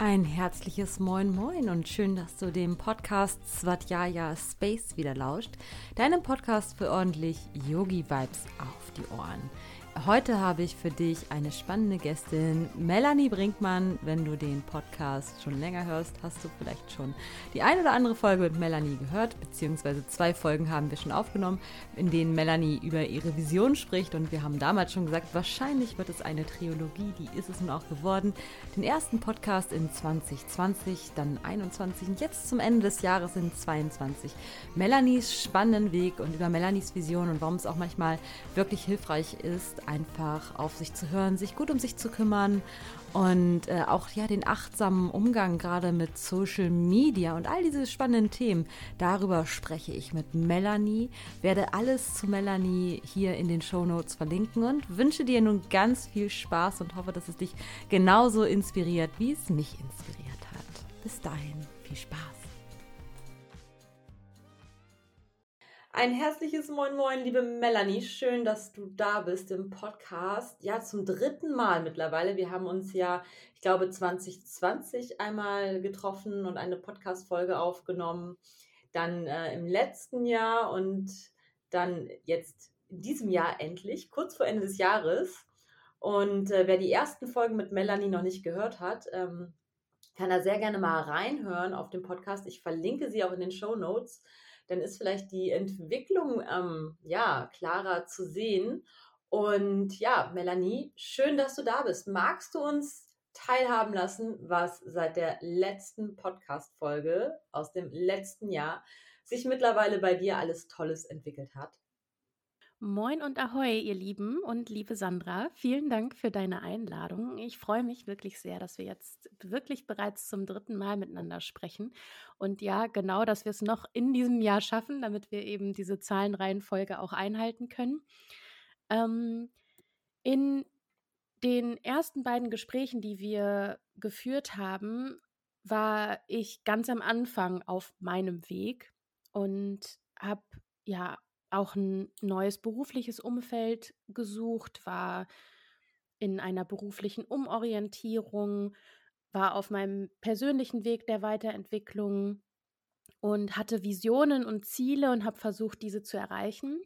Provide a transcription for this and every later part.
Ein herzliches Moin Moin und schön, dass du dem Podcast Svatjaya Space wieder lauscht. Deinem Podcast für ordentlich Yogi-Vibes auf die Ohren. Heute habe ich für dich eine spannende Gästin, Melanie Brinkmann. Wenn du den Podcast schon länger hörst, hast du vielleicht schon die eine oder andere Folge mit Melanie gehört, beziehungsweise zwei Folgen haben wir schon aufgenommen, in denen Melanie über ihre Vision spricht. Und wir haben damals schon gesagt, wahrscheinlich wird es eine Trilogie, die ist es nun auch geworden. Den ersten Podcast in 2020, dann 21 und jetzt zum Ende des Jahres in 22. Melanies spannenden Weg und über Melanies Vision und warum es auch manchmal wirklich hilfreich ist, einfach auf sich zu hören, sich gut um sich zu kümmern und äh, auch ja den achtsamen Umgang gerade mit Social Media und all diese spannenden Themen. Darüber spreche ich mit Melanie, werde alles zu Melanie hier in den Show Notes verlinken und wünsche dir nun ganz viel Spaß und hoffe, dass es dich genauso inspiriert, wie es mich inspiriert hat. Bis dahin, viel Spaß. Ein herzliches Moin Moin, liebe Melanie. Schön, dass du da bist im Podcast. Ja, zum dritten Mal mittlerweile. Wir haben uns ja, ich glaube, 2020 einmal getroffen und eine Podcast-Folge aufgenommen. Dann äh, im letzten Jahr und dann jetzt in diesem Jahr endlich, kurz vor Ende des Jahres. Und äh, wer die ersten Folgen mit Melanie noch nicht gehört hat, ähm, kann da sehr gerne mal reinhören auf dem Podcast. Ich verlinke sie auch in den Show Notes dann ist vielleicht die Entwicklung ähm, ja klarer zu sehen. Und ja, Melanie, schön, dass du da bist. Magst du uns teilhaben lassen, was seit der letzten Podcast-Folge aus dem letzten Jahr sich mittlerweile bei dir alles Tolles entwickelt hat? Moin und Ahoi, ihr Lieben und liebe Sandra. Vielen Dank für deine Einladung. Ich freue mich wirklich sehr, dass wir jetzt wirklich bereits zum dritten Mal miteinander sprechen. Und ja, genau, dass wir es noch in diesem Jahr schaffen, damit wir eben diese Zahlenreihenfolge auch einhalten können. Ähm, in den ersten beiden Gesprächen, die wir geführt haben, war ich ganz am Anfang auf meinem Weg und habe ja auch ein neues berufliches Umfeld gesucht, war in einer beruflichen Umorientierung, war auf meinem persönlichen Weg der Weiterentwicklung und hatte Visionen und Ziele und habe versucht, diese zu erreichen.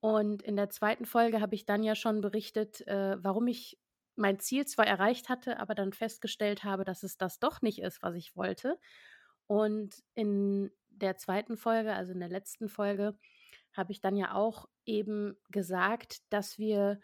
Und in der zweiten Folge habe ich dann ja schon berichtet, äh, warum ich mein Ziel zwar erreicht hatte, aber dann festgestellt habe, dass es das doch nicht ist, was ich wollte. Und in der zweiten Folge, also in der letzten Folge, habe ich dann ja auch eben gesagt, dass wir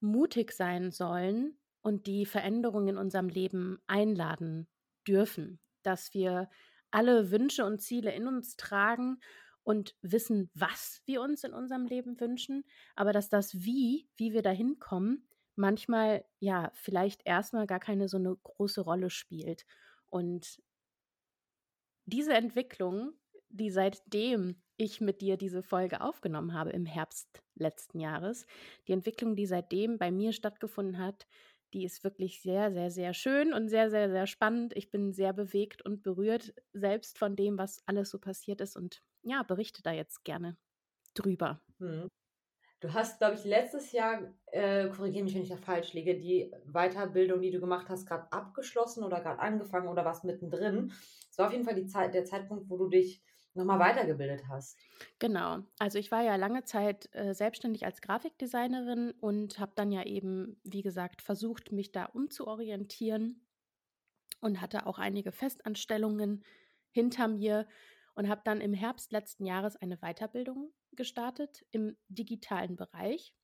mutig sein sollen und die Veränderungen in unserem Leben einladen dürfen, dass wir alle Wünsche und Ziele in uns tragen und wissen, was wir uns in unserem Leben wünschen, aber dass das Wie, wie wir dahin kommen, manchmal ja vielleicht erstmal gar keine so eine große Rolle spielt. Und diese Entwicklung, die seitdem ich mit dir diese Folge aufgenommen habe im Herbst letzten Jahres. Die Entwicklung, die seitdem bei mir stattgefunden hat, die ist wirklich sehr, sehr, sehr schön und sehr, sehr, sehr spannend. Ich bin sehr bewegt und berührt selbst von dem, was alles so passiert ist und ja, berichte da jetzt gerne drüber. Hm. Du hast, glaube ich, letztes Jahr, äh, korrigiere mich, wenn ich da falsch liege, die Weiterbildung, die du gemacht hast, gerade abgeschlossen oder gerade angefangen oder was mittendrin. Es war auf jeden Fall Zeit, der Zeitpunkt, wo du dich nochmal weitergebildet hast. Genau. Also ich war ja lange Zeit äh, selbstständig als Grafikdesignerin und habe dann ja eben, wie gesagt, versucht, mich da umzuorientieren und hatte auch einige Festanstellungen hinter mir und habe dann im Herbst letzten Jahres eine Weiterbildung gestartet im digitalen Bereich.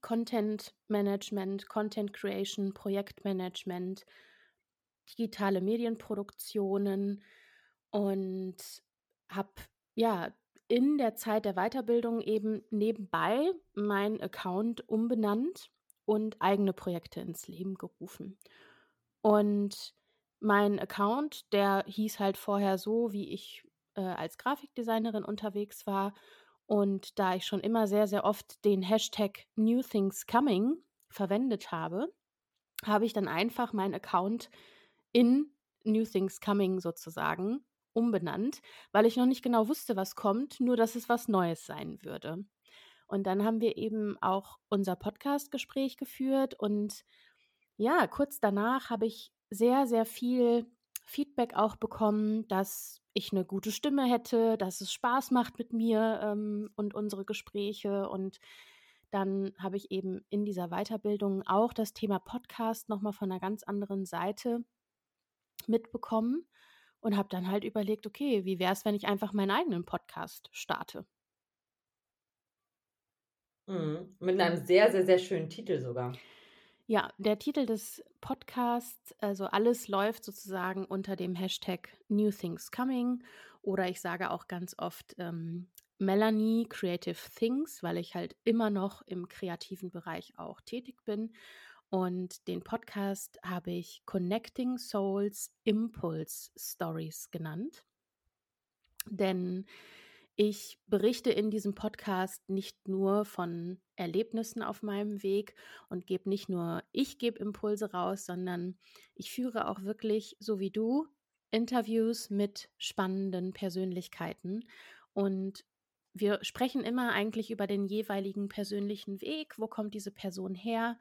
Content Management, Content Creation, Projektmanagement, digitale Medienproduktionen, und habe ja in der Zeit der Weiterbildung eben nebenbei meinen Account umbenannt und eigene Projekte ins Leben gerufen. Und mein Account, der hieß halt vorher so, wie ich äh, als Grafikdesignerin unterwegs war. Und da ich schon immer sehr, sehr oft den Hashtag New Things Coming verwendet habe, habe ich dann einfach meinen Account in New Things Coming sozusagen umbenannt, weil ich noch nicht genau wusste, was kommt, nur dass es was Neues sein würde. Und dann haben wir eben auch unser Podcast-Gespräch geführt und ja, kurz danach habe ich sehr, sehr viel Feedback auch bekommen, dass ich eine gute Stimme hätte, dass es Spaß macht mit mir ähm, und unsere Gespräche. Und dann habe ich eben in dieser Weiterbildung auch das Thema Podcast nochmal von einer ganz anderen Seite mitbekommen und habe dann halt überlegt, okay, wie wäre es, wenn ich einfach meinen eigenen Podcast starte? Mhm. Mit einem sehr, sehr, sehr schönen Titel sogar. Ja, der Titel des Podcasts, also alles läuft sozusagen unter dem Hashtag New Things Coming oder ich sage auch ganz oft ähm, Melanie Creative Things, weil ich halt immer noch im kreativen Bereich auch tätig bin. Und den Podcast habe ich Connecting Souls Impulse Stories genannt. Denn ich berichte in diesem Podcast nicht nur von Erlebnissen auf meinem Weg und gebe nicht nur, ich gebe Impulse raus, sondern ich führe auch wirklich, so wie du, Interviews mit spannenden Persönlichkeiten. Und wir sprechen immer eigentlich über den jeweiligen persönlichen Weg. Wo kommt diese Person her?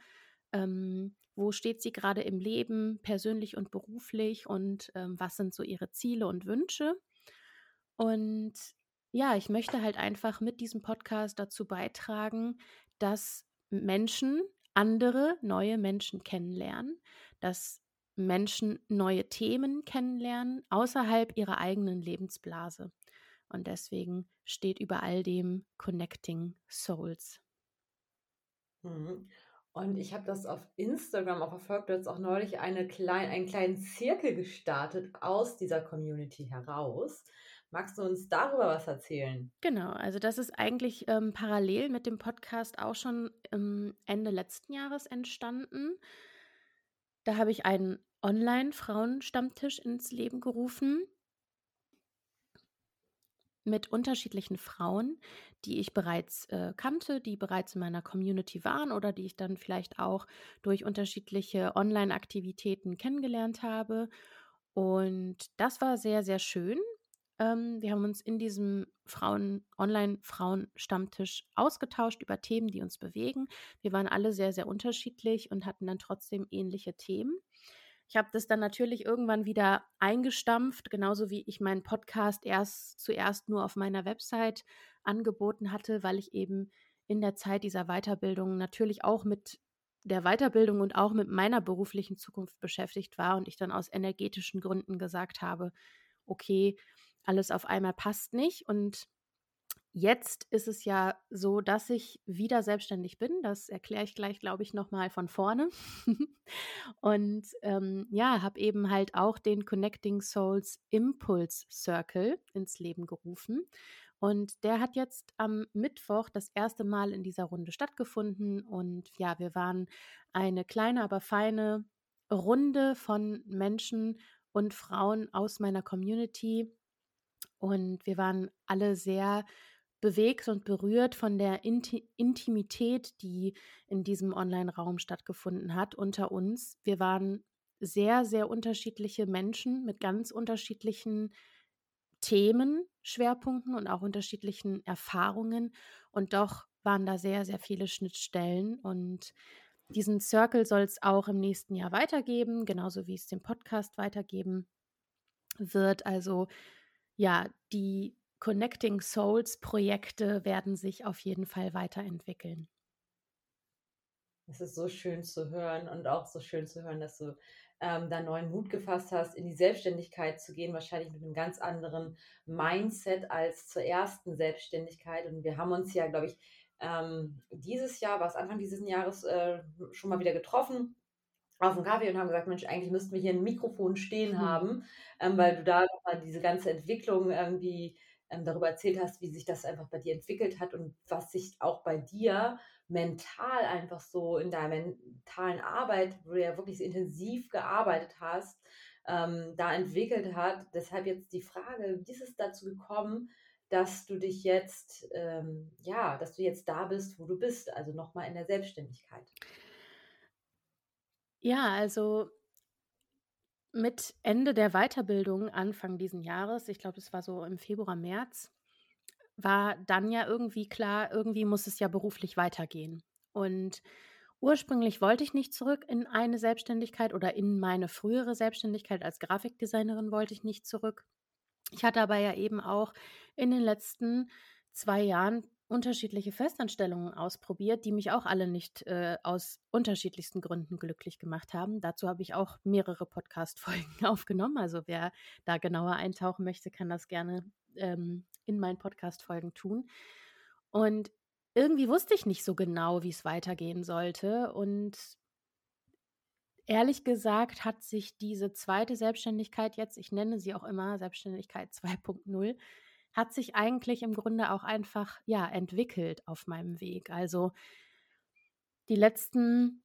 Ähm, wo steht sie gerade im Leben, persönlich und beruflich? Und ähm, was sind so ihre Ziele und Wünsche? Und ja, ich möchte halt einfach mit diesem Podcast dazu beitragen, dass Menschen andere, neue Menschen kennenlernen, dass Menschen neue Themen kennenlernen außerhalb ihrer eigenen Lebensblase. Und deswegen steht über all dem Connecting Souls. Mhm. Und ich habe das auf Instagram auch verfolgt. Du hast auch neulich eine klein, einen kleinen Zirkel gestartet aus dieser Community heraus. Magst du uns darüber was erzählen? Genau, also das ist eigentlich ähm, parallel mit dem Podcast auch schon ähm, Ende letzten Jahres entstanden. Da habe ich einen Online-Frauenstammtisch ins Leben gerufen mit unterschiedlichen Frauen, die ich bereits äh, kannte, die bereits in meiner Community waren oder die ich dann vielleicht auch durch unterschiedliche Online-Aktivitäten kennengelernt habe. Und das war sehr, sehr schön, ähm, wir haben uns in diesem Frauen, Online-Frauen-Stammtisch ausgetauscht über Themen, die uns bewegen. Wir waren alle sehr, sehr unterschiedlich und hatten dann trotzdem ähnliche Themen. Ich habe das dann natürlich irgendwann wieder eingestampft, genauso wie ich meinen Podcast erst zuerst nur auf meiner Website angeboten hatte, weil ich eben in der Zeit dieser Weiterbildung natürlich auch mit der Weiterbildung und auch mit meiner beruflichen Zukunft beschäftigt war und ich dann aus energetischen Gründen gesagt habe, okay, alles auf einmal passt nicht. Und jetzt ist es ja so, dass ich wieder selbstständig bin. Das erkläre ich gleich, glaube ich, nochmal von vorne. und ähm, ja, habe eben halt auch den Connecting Souls Impulse Circle ins Leben gerufen. Und der hat jetzt am Mittwoch das erste Mal in dieser Runde stattgefunden. Und ja, wir waren eine kleine, aber feine Runde von Menschen und Frauen aus meiner Community, und wir waren alle sehr bewegt und berührt von der Inti Intimität, die in diesem Online-Raum stattgefunden hat unter uns. Wir waren sehr, sehr unterschiedliche Menschen mit ganz unterschiedlichen Themen, Schwerpunkten und auch unterschiedlichen Erfahrungen. Und doch waren da sehr, sehr viele Schnittstellen. Und diesen Circle soll es auch im nächsten Jahr weitergeben, genauso wie es den Podcast weitergeben wird. Also ja, die Connecting Souls Projekte werden sich auf jeden Fall weiterentwickeln. Es ist so schön zu hören und auch so schön zu hören, dass du ähm, da neuen Mut gefasst hast, in die Selbstständigkeit zu gehen, wahrscheinlich mit einem ganz anderen Mindset als zur ersten Selbstständigkeit. Und wir haben uns ja, glaube ich, ähm, dieses Jahr, war es Anfang dieses Jahres, äh, schon mal wieder getroffen auf dem Kaffee und haben gesagt, Mensch, eigentlich müssten wir hier ein Mikrofon stehen mhm. haben, ähm, weil du da diese ganze Entwicklung irgendwie ähm, darüber erzählt hast, wie sich das einfach bei dir entwickelt hat und was sich auch bei dir mental einfach so in deiner mentalen Arbeit, wo du ja wirklich intensiv gearbeitet hast, ähm, da entwickelt hat. Deshalb jetzt die Frage, wie ist es dazu gekommen, dass du dich jetzt, ähm, ja, dass du jetzt da bist, wo du bist, also nochmal in der Selbstständigkeit? Ja, also mit Ende der Weiterbildung Anfang diesen Jahres, ich glaube, es war so im Februar, März, war dann ja irgendwie klar, irgendwie muss es ja beruflich weitergehen. Und ursprünglich wollte ich nicht zurück in eine Selbstständigkeit oder in meine frühere Selbstständigkeit als Grafikdesignerin wollte ich nicht zurück. Ich hatte aber ja eben auch in den letzten zwei Jahren unterschiedliche Festanstellungen ausprobiert, die mich auch alle nicht äh, aus unterschiedlichsten Gründen glücklich gemacht haben. Dazu habe ich auch mehrere Podcast-Folgen aufgenommen. Also wer da genauer eintauchen möchte, kann das gerne ähm, in meinen Podcast-Folgen tun. Und irgendwie wusste ich nicht so genau, wie es weitergehen sollte. Und ehrlich gesagt hat sich diese zweite Selbstständigkeit jetzt, ich nenne sie auch immer Selbstständigkeit 2.0, hat sich eigentlich im Grunde auch einfach ja entwickelt auf meinem Weg. Also die letzten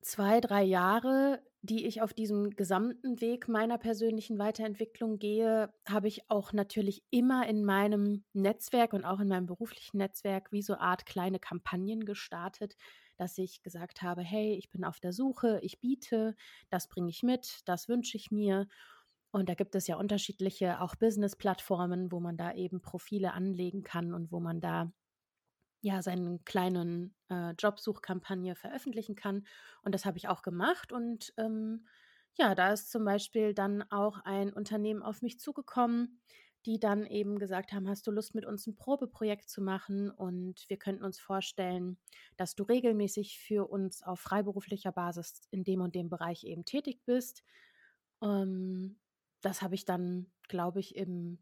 zwei, drei Jahre, die ich auf diesem gesamten Weg meiner persönlichen Weiterentwicklung gehe, habe ich auch natürlich immer in meinem Netzwerk und auch in meinem beruflichen Netzwerk wie so Art kleine Kampagnen gestartet, dass ich gesagt habe, hey, ich bin auf der Suche, ich biete, das bringe ich mit, das wünsche ich mir. Und da gibt es ja unterschiedliche auch Business-Plattformen, wo man da eben Profile anlegen kann und wo man da ja seinen kleinen äh, Jobsuchkampagne veröffentlichen kann. Und das habe ich auch gemacht. Und ähm, ja, da ist zum Beispiel dann auch ein Unternehmen auf mich zugekommen, die dann eben gesagt haben, hast du Lust mit uns ein Probeprojekt zu machen und wir könnten uns vorstellen, dass du regelmäßig für uns auf freiberuflicher Basis in dem und dem Bereich eben tätig bist. Ähm, das habe ich dann, glaube ich, im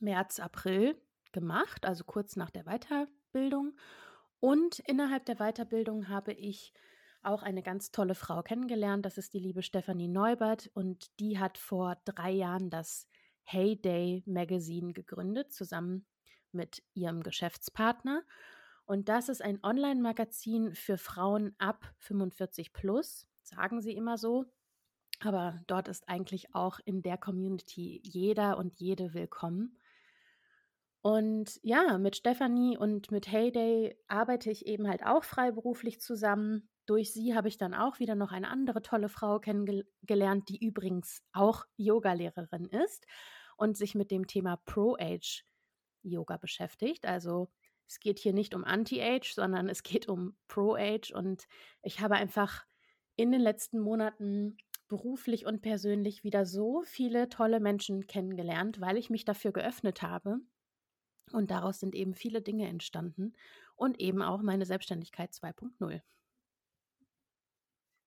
März, April gemacht, also kurz nach der Weiterbildung. Und innerhalb der Weiterbildung habe ich auch eine ganz tolle Frau kennengelernt. Das ist die liebe Stefanie Neubert und die hat vor drei Jahren das Heyday Magazine gegründet, zusammen mit ihrem Geschäftspartner. Und das ist ein Online-Magazin für Frauen ab 45 plus, sagen sie immer so. Aber dort ist eigentlich auch in der Community jeder und jede willkommen. Und ja, mit Stefanie und mit Heyday arbeite ich eben halt auch freiberuflich zusammen. Durch sie habe ich dann auch wieder noch eine andere tolle Frau kennengelernt, die übrigens auch Yogalehrerin ist und sich mit dem Thema Pro-Age Yoga beschäftigt. Also es geht hier nicht um Anti-Age, sondern es geht um Pro-Age. Und ich habe einfach in den letzten Monaten beruflich und persönlich wieder so viele tolle Menschen kennengelernt, weil ich mich dafür geöffnet habe. Und daraus sind eben viele Dinge entstanden und eben auch meine Selbstständigkeit 2.0.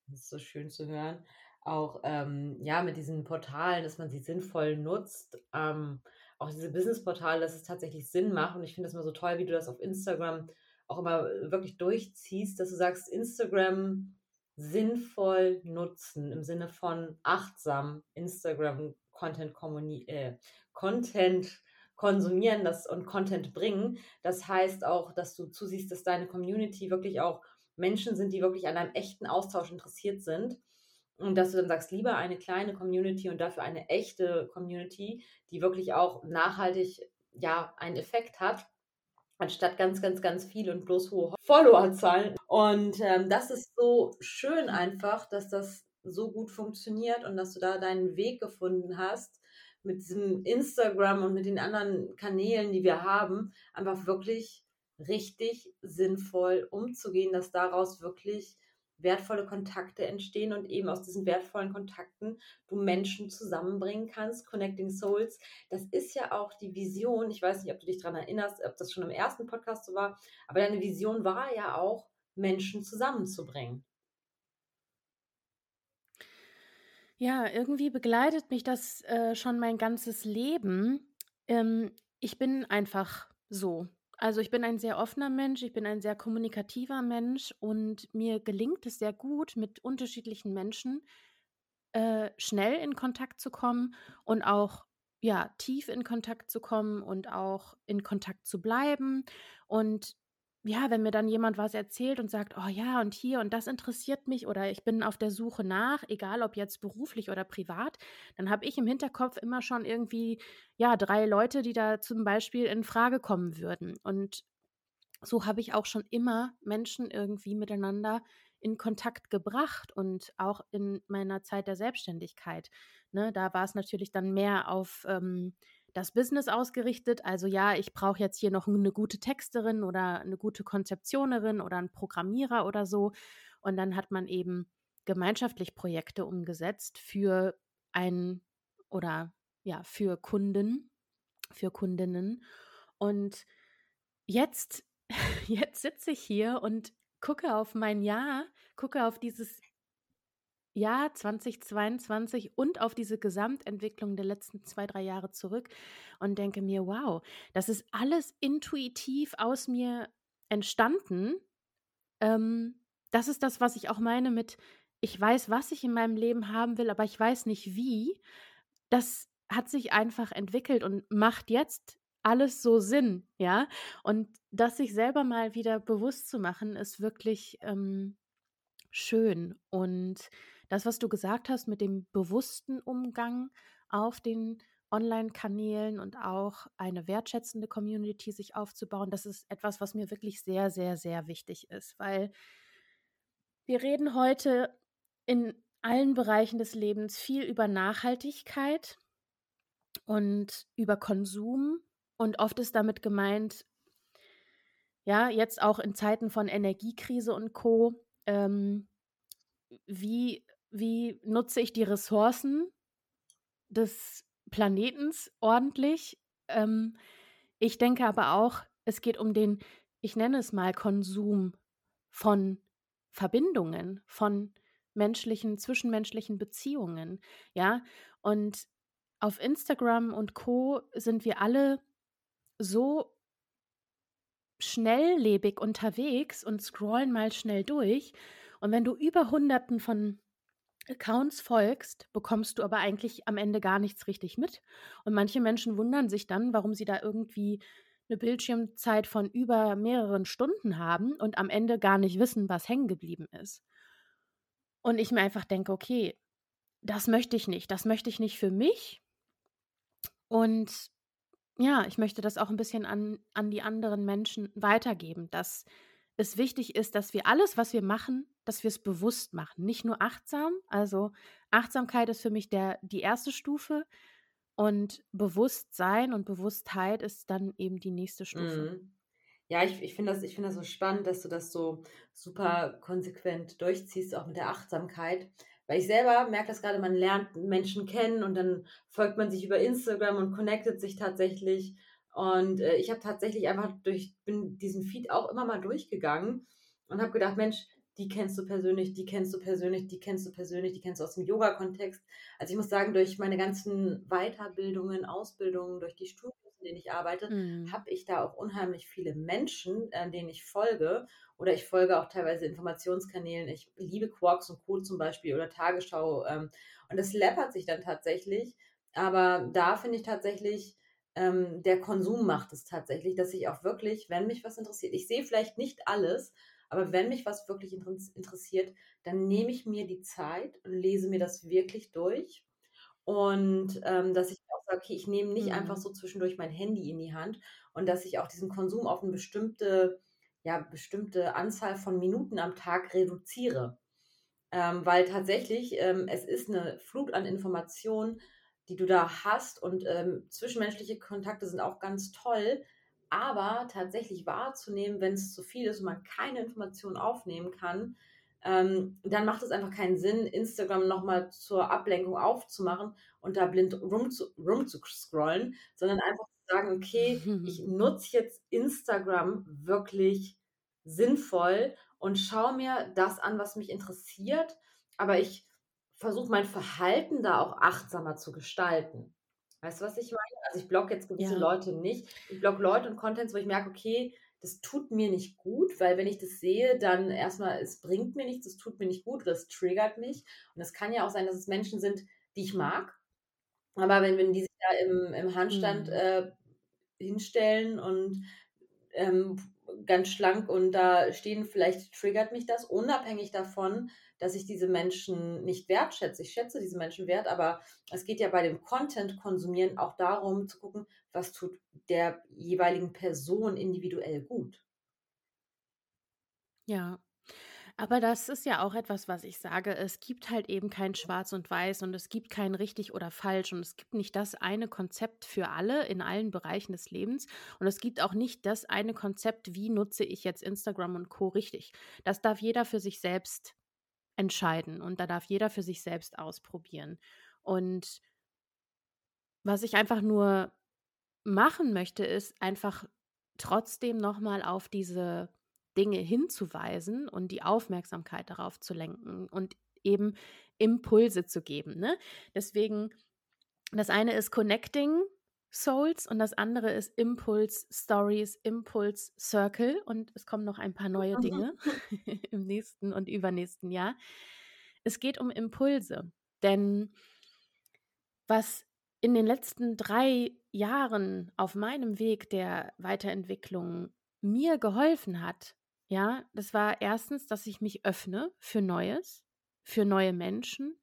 Das ist so schön zu hören. Auch ähm, ja mit diesen Portalen, dass man sie sinnvoll nutzt. Ähm, auch diese Business-Portale, dass es tatsächlich Sinn macht. Und ich finde das immer so toll, wie du das auf Instagram auch immer wirklich durchziehst, dass du sagst, Instagram sinnvoll nutzen im Sinne von achtsam Instagram Content, äh, Content konsumieren das und Content bringen. Das heißt auch, dass du zusiehst, dass deine Community wirklich auch Menschen sind, die wirklich an einem echten Austausch interessiert sind. Und dass du dann sagst, lieber eine kleine Community und dafür eine echte Community, die wirklich auch nachhaltig ja einen Effekt hat, anstatt ganz, ganz, ganz viel und bloß hohe Followerzahlen. Und ähm, das ist so schön einfach, dass das so gut funktioniert und dass du da deinen Weg gefunden hast, mit diesem Instagram und mit den anderen Kanälen, die wir haben, einfach wirklich richtig sinnvoll umzugehen, dass daraus wirklich wertvolle Kontakte entstehen und eben aus diesen wertvollen Kontakten du Menschen zusammenbringen kannst, Connecting Souls. Das ist ja auch die Vision. Ich weiß nicht, ob du dich daran erinnerst, ob das schon im ersten Podcast so war, aber deine Vision war ja auch, Menschen zusammenzubringen. Ja, irgendwie begleitet mich das äh, schon mein ganzes Leben. Ähm, ich bin einfach so. Also ich bin ein sehr offener Mensch, ich bin ein sehr kommunikativer Mensch und mir gelingt es sehr gut, mit unterschiedlichen Menschen äh, schnell in Kontakt zu kommen und auch ja tief in Kontakt zu kommen und auch in Kontakt zu bleiben. Und ja, wenn mir dann jemand was erzählt und sagt, oh ja, und hier und das interessiert mich oder ich bin auf der Suche nach, egal ob jetzt beruflich oder privat, dann habe ich im Hinterkopf immer schon irgendwie, ja, drei Leute, die da zum Beispiel in Frage kommen würden. Und so habe ich auch schon immer Menschen irgendwie miteinander in Kontakt gebracht und auch in meiner Zeit der Selbstständigkeit. Ne, da war es natürlich dann mehr auf ähm, das Business ausgerichtet. Also ja, ich brauche jetzt hier noch eine gute Texterin oder eine gute Konzeptionerin oder einen Programmierer oder so. Und dann hat man eben gemeinschaftlich Projekte umgesetzt für ein oder ja, für Kunden, für Kundinnen. Und jetzt, jetzt sitze ich hier und gucke auf mein Jahr, gucke auf dieses Jahr 2022 und auf diese Gesamtentwicklung der letzten zwei, drei Jahre zurück und denke mir, wow, das ist alles intuitiv aus mir entstanden. Ähm, das ist das, was ich auch meine mit, ich weiß, was ich in meinem Leben haben will, aber ich weiß nicht wie. Das hat sich einfach entwickelt und macht jetzt alles so Sinn, ja. Und das sich selber mal wieder bewusst zu machen, ist wirklich ähm, schön. Und das, was du gesagt hast mit dem bewussten Umgang auf den Online-Kanälen und auch eine wertschätzende Community sich aufzubauen, das ist etwas, was mir wirklich sehr, sehr, sehr wichtig ist, weil wir reden heute in allen Bereichen des Lebens viel über Nachhaltigkeit und über Konsum und oft ist damit gemeint, ja, jetzt auch in Zeiten von Energiekrise und Co., ähm, wie wie nutze ich die Ressourcen des Planetens ordentlich. Ähm, ich denke aber auch, es geht um den, ich nenne es mal Konsum von Verbindungen, von menschlichen, zwischenmenschlichen Beziehungen. Ja, und auf Instagram und Co. sind wir alle so schnelllebig unterwegs und scrollen mal schnell durch. Und wenn du über Hunderten von Accounts folgst, bekommst du aber eigentlich am Ende gar nichts richtig mit. Und manche Menschen wundern sich dann, warum sie da irgendwie eine Bildschirmzeit von über mehreren Stunden haben und am Ende gar nicht wissen, was hängen geblieben ist. Und ich mir einfach denke, okay, das möchte ich nicht, das möchte ich nicht für mich. Und ja, ich möchte das auch ein bisschen an, an die anderen Menschen weitergeben, dass es wichtig ist, dass wir alles, was wir machen, dass wir es bewusst machen, nicht nur achtsam. Also Achtsamkeit ist für mich der, die erste Stufe und Bewusstsein und Bewusstheit ist dann eben die nächste Stufe. Mhm. Ja, ich, ich finde das, find das so spannend, dass du das so super konsequent durchziehst, auch mit der Achtsamkeit. Weil ich selber merke das gerade, man lernt Menschen kennen und dann folgt man sich über Instagram und connectet sich tatsächlich. Und äh, ich habe tatsächlich einfach durch, bin diesen Feed auch immer mal durchgegangen und habe gedacht, Mensch, die kennst du persönlich, die kennst du persönlich, die kennst du persönlich, die kennst du aus dem Yoga-Kontext. Also ich muss sagen, durch meine ganzen Weiterbildungen, Ausbildungen, durch die Studios, in denen ich arbeite, mhm. habe ich da auch unheimlich viele Menschen, äh, denen ich folge. Oder ich folge auch teilweise Informationskanälen. Ich liebe Quarks und Co. zum Beispiel oder Tagesschau. Ähm, und das läppert sich dann tatsächlich. Aber da finde ich tatsächlich, ähm, der Konsum macht es tatsächlich, dass ich auch wirklich, wenn mich was interessiert, ich sehe vielleicht nicht alles, aber wenn mich was wirklich interessiert, dann nehme ich mir die Zeit und lese mir das wirklich durch. Und ähm, dass ich auch sage, okay, ich nehme nicht mhm. einfach so zwischendurch mein Handy in die Hand und dass ich auch diesen Konsum auf eine bestimmte, ja, bestimmte Anzahl von Minuten am Tag reduziere. Ähm, weil tatsächlich ähm, es ist eine Flut an Informationen, die du da hast und ähm, zwischenmenschliche Kontakte sind auch ganz toll, aber tatsächlich wahrzunehmen, wenn es zu viel ist und man keine Informationen aufnehmen kann, ähm, dann macht es einfach keinen Sinn, Instagram nochmal zur Ablenkung aufzumachen und da blind rum zu, rum zu scrollen, sondern einfach zu sagen, okay, ich nutze jetzt Instagram wirklich sinnvoll und schaue mir das an, was mich interessiert, aber ich versuche mein Verhalten da auch achtsamer zu gestalten. Weißt du, was ich meine? Also ich blogge jetzt gewisse ja. Leute nicht. Ich blogge Leute und Contents, wo ich merke, okay, das tut mir nicht gut, weil wenn ich das sehe, dann erstmal, es bringt mir nichts, es tut mir nicht gut, das triggert mich. Und es kann ja auch sein, dass es Menschen sind, die ich mag. Aber wenn, wenn die sich da im, im Handstand mhm. äh, hinstellen und ähm, ganz schlank und da stehen, vielleicht triggert mich das, unabhängig davon, dass ich diese Menschen nicht wertschätze. Ich schätze diese Menschen wert, aber es geht ja bei dem Content konsumieren auch darum zu gucken, was tut der jeweiligen Person individuell gut. Ja. Aber das ist ja auch etwas, was ich sage. Es gibt halt eben kein Schwarz und Weiß und es gibt kein richtig oder falsch und es gibt nicht das eine Konzept für alle in allen Bereichen des Lebens und es gibt auch nicht das eine Konzept, wie nutze ich jetzt Instagram und Co richtig. Das darf jeder für sich selbst entscheiden und da darf jeder für sich selbst ausprobieren. Und was ich einfach nur machen möchte, ist einfach trotzdem nochmal auf diese Dinge hinzuweisen und die Aufmerksamkeit darauf zu lenken und eben Impulse zu geben. Ne? Deswegen, das eine ist Connecting Souls und das andere ist Impulse Stories, Impulse Circle und es kommen noch ein paar neue Dinge im nächsten und übernächsten Jahr. Es geht um Impulse, denn was in den letzten drei Jahren auf meinem Weg der Weiterentwicklung mir geholfen hat, ja, das war erstens, dass ich mich öffne für Neues, für neue Menschen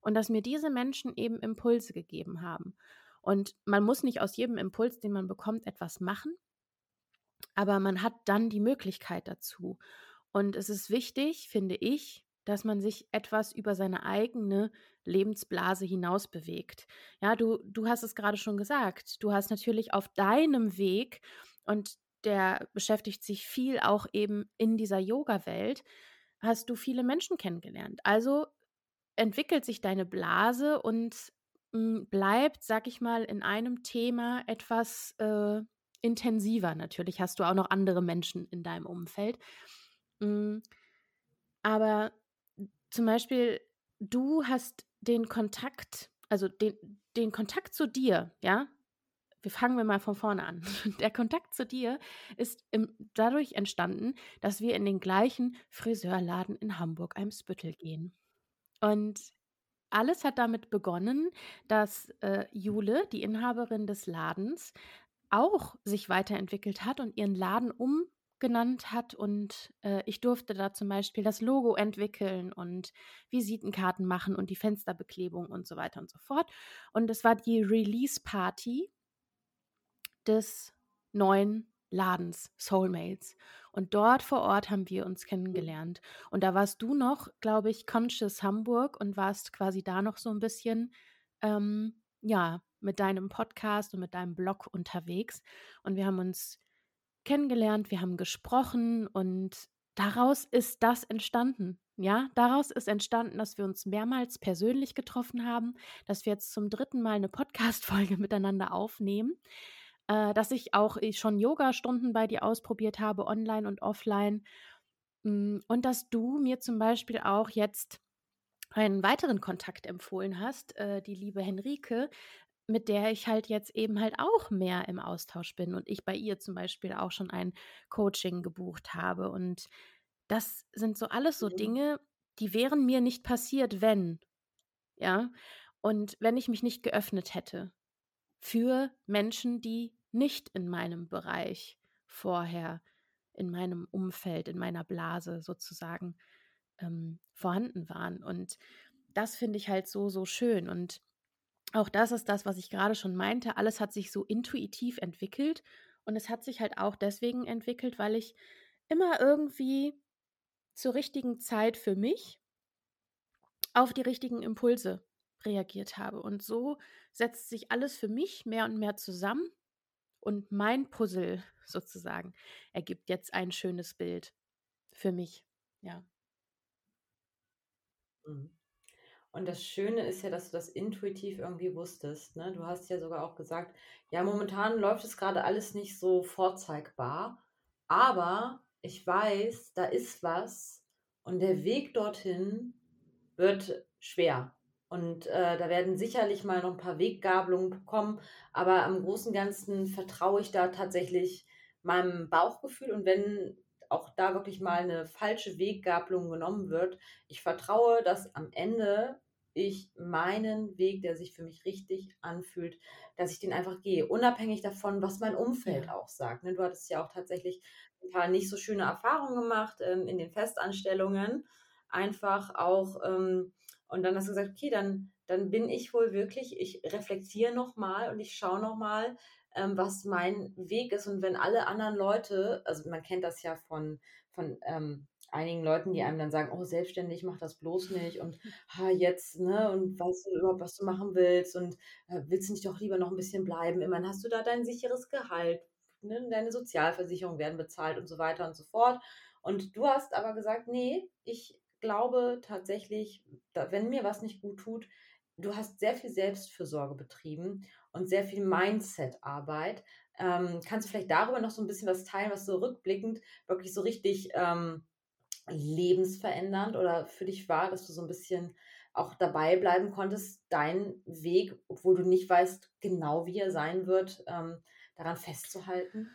und dass mir diese Menschen eben Impulse gegeben haben. Und man muss nicht aus jedem Impuls, den man bekommt, etwas machen, aber man hat dann die Möglichkeit dazu. Und es ist wichtig, finde ich, dass man sich etwas über seine eigene Lebensblase hinaus bewegt. Ja, du, du hast es gerade schon gesagt. Du hast natürlich auf deinem Weg und der beschäftigt sich viel auch eben in dieser Yoga-Welt, hast du viele Menschen kennengelernt. Also entwickelt sich deine Blase und hm, bleibt, sag ich mal, in einem Thema etwas äh, intensiver. Natürlich hast du auch noch andere Menschen in deinem Umfeld. Hm, aber zum Beispiel, du hast den Kontakt, also den, den Kontakt zu dir, ja, wir fangen wir mal von vorne an. Der Kontakt zu dir ist im, dadurch entstanden, dass wir in den gleichen Friseurladen in Hamburg Eimsbüttel gehen. Und alles hat damit begonnen, dass äh, Jule, die Inhaberin des Ladens, auch sich weiterentwickelt hat und ihren Laden umgenannt hat. Und äh, ich durfte da zum Beispiel das Logo entwickeln und Visitenkarten machen und die Fensterbeklebung und so weiter und so fort. Und es war die Release-Party des neuen Ladens Soulmates. Und dort vor Ort haben wir uns kennengelernt. Und da warst du noch, glaube ich, Conscious Hamburg und warst quasi da noch so ein bisschen, ähm, ja, mit deinem Podcast und mit deinem Blog unterwegs. Und wir haben uns kennengelernt, wir haben gesprochen und daraus ist das entstanden. Ja, daraus ist entstanden, dass wir uns mehrmals persönlich getroffen haben, dass wir jetzt zum dritten Mal eine Podcast-Folge miteinander aufnehmen äh, dass ich auch äh, schon Yoga-Stunden bei dir ausprobiert habe, online und offline. Hm, und dass du mir zum Beispiel auch jetzt einen weiteren Kontakt empfohlen hast, äh, die liebe Henrike, mit der ich halt jetzt eben halt auch mehr im Austausch bin und ich bei ihr zum Beispiel auch schon ein Coaching gebucht habe. Und das sind so alles so mhm. Dinge, die wären mir nicht passiert, wenn. Ja. Und wenn ich mich nicht geöffnet hätte für Menschen, die nicht in meinem Bereich vorher, in meinem Umfeld, in meiner Blase sozusagen ähm, vorhanden waren. Und das finde ich halt so, so schön. Und auch das ist das, was ich gerade schon meinte. Alles hat sich so intuitiv entwickelt. Und es hat sich halt auch deswegen entwickelt, weil ich immer irgendwie zur richtigen Zeit für mich auf die richtigen Impulse reagiert habe. Und so setzt sich alles für mich mehr und mehr zusammen und mein Puzzle sozusagen ergibt jetzt ein schönes Bild für mich. Ja. Mhm. Und das Schöne ist ja, dass du das intuitiv irgendwie wusstest. Ne? Du hast ja sogar auch gesagt, ja, momentan läuft es gerade alles nicht so vorzeigbar, aber ich weiß, da ist was und der Weg dorthin wird schwer. Und äh, da werden sicherlich mal noch ein paar Weggabelungen kommen, aber am Großen und Ganzen vertraue ich da tatsächlich meinem Bauchgefühl. Und wenn auch da wirklich mal eine falsche Weggabelung genommen wird, ich vertraue, dass am Ende ich meinen Weg, der sich für mich richtig anfühlt, dass ich den einfach gehe, unabhängig davon, was mein Umfeld auch sagt. Ne? Du hattest ja auch tatsächlich ein paar nicht so schöne Erfahrungen gemacht ähm, in den Festanstellungen, einfach auch ähm, und dann hast du gesagt, okay, dann, dann bin ich wohl wirklich, ich reflektiere nochmal und ich schaue nochmal, ähm, was mein Weg ist. Und wenn alle anderen Leute, also man kennt das ja von, von ähm, einigen Leuten, die einem dann sagen, oh, selbstständig, mach das bloß nicht und ha, jetzt, ne, und weißt du überhaupt, was du machen willst und äh, willst du nicht doch lieber noch ein bisschen bleiben? Immerhin hast du da dein sicheres Gehalt, ne, deine Sozialversicherungen werden bezahlt und so weiter und so fort. Und du hast aber gesagt, nee, ich glaube tatsächlich, wenn mir was nicht gut tut, du hast sehr viel Selbstfürsorge betrieben und sehr viel Mindset-Arbeit. Ähm, kannst du vielleicht darüber noch so ein bisschen was teilen, was so rückblickend wirklich so richtig ähm, lebensverändernd oder für dich war, dass du so ein bisschen auch dabei bleiben konntest, deinen Weg, obwohl du nicht weißt genau, wie er sein wird, ähm, daran festzuhalten?